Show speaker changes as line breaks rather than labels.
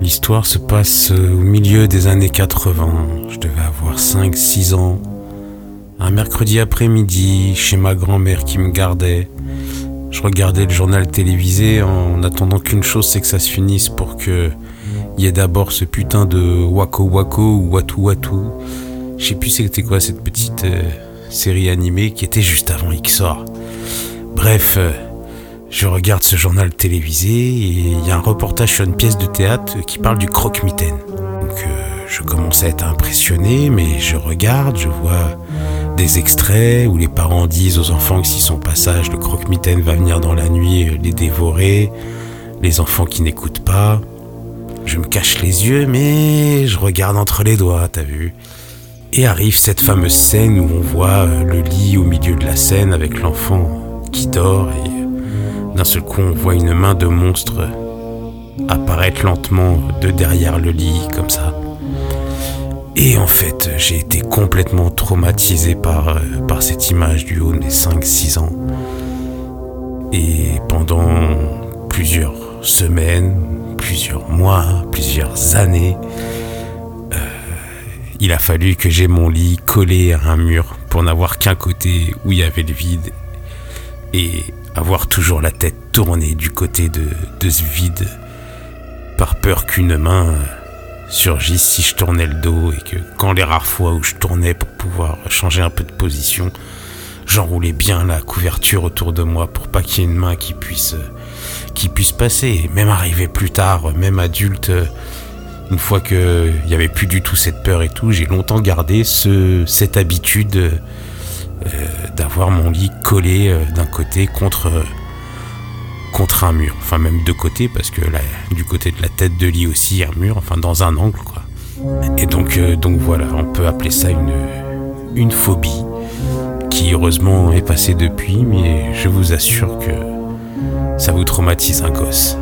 L'histoire se passe au milieu des années 80. Je devais avoir 5-6 ans. Un mercredi après-midi, chez ma grand-mère qui me gardait, je regardais le journal télévisé en attendant qu'une chose, c'est que ça se finisse pour que y ait d'abord ce putain de Wako Wako ou Watu Watu. Je sais plus c'était quoi cette petite euh, série animée qui était juste avant XOR. Bref, euh, je regarde ce journal télévisé et il y a un reportage sur une pièce de théâtre qui parle du croque-mitaine. Donc euh, je commence à être impressionné, mais je regarde, je vois des extraits où les parents disent aux enfants que si son passage, le croque-mitaine va venir dans la nuit les dévorer, les enfants qui n'écoutent pas. Je me cache les yeux, mais je regarde entre les doigts, t'as vu Et arrive cette fameuse scène où on voit le lit au milieu de la scène avec l'enfant qui dort et d'un seul coup on voit une main de monstre apparaître lentement de derrière le lit comme ça. Et en fait, j'ai été complètement traumatisé par, euh, cette image du haut de mes 5-6 ans. Et pendant plusieurs semaines, plusieurs mois, plusieurs années, euh, il a fallu que j'ai mon lit collé à un mur pour n'avoir qu'un côté où il y avait le vide et avoir toujours la tête tournée du côté de, de ce vide par peur qu'une main surgisse si je tournais le dos et que quand les rares fois où je tournais pour pouvoir changer un peu de position, j'enroulais bien la couverture autour de moi pour pas qu'il y ait une main qui puisse qui puisse passer. Même arrivé plus tard, même adulte, une fois qu'il n'y avait plus du tout cette peur et tout, j'ai longtemps gardé ce, cette habitude d'avoir mon lit collé euh, d'un côté contre contre un mur, enfin même de côté parce que du côté de la tête de lit aussi il y a un mur, enfin dans un angle quoi. Et donc euh, donc voilà, on peut appeler ça une une phobie qui heureusement est passée depuis, mais je vous assure que ça vous traumatise un gosse.